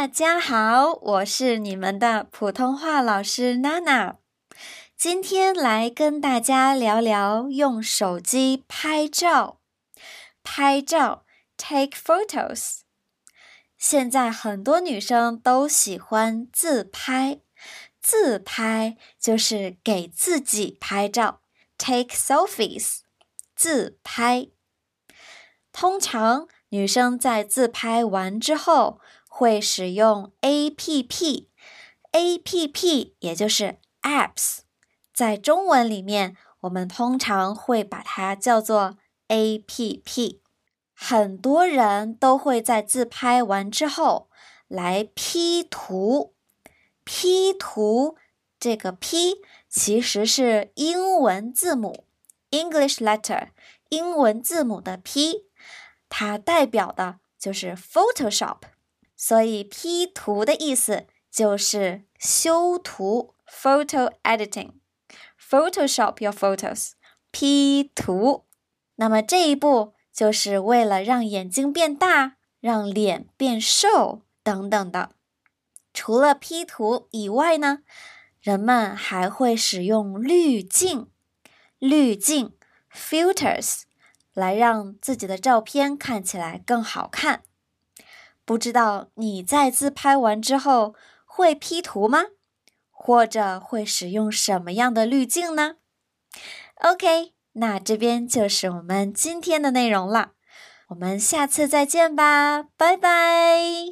大家好，我是你们的普通话老师娜娜。今天来跟大家聊聊用手机拍照。拍照，take photos。现在很多女生都喜欢自拍，自拍就是给自己拍照，take selfies。自拍。通常女生在自拍完之后会使用 A P P，A P P 也就是 apps。在中文里面，我们通常会把它叫做 A P P。很多人都会在自拍完之后来 P 图。P 图这个 P 其实是英文字母 English letter，英文字母的 P，它代表的就是 Photoshop。所以 P 图的意思就是修图，Photo editing。Photoshop your photos，P 图。那么这一步就是为了让眼睛变大，让脸变瘦等等的。除了 P 图以外呢，人们还会使用滤镜，滤镜 filters 来让自己的照片看起来更好看。不知道你在自拍完之后会 P 图吗？或者会使用什么样的滤镜呢？OK，那这边就是我们今天的内容了，我们下次再见吧，拜拜。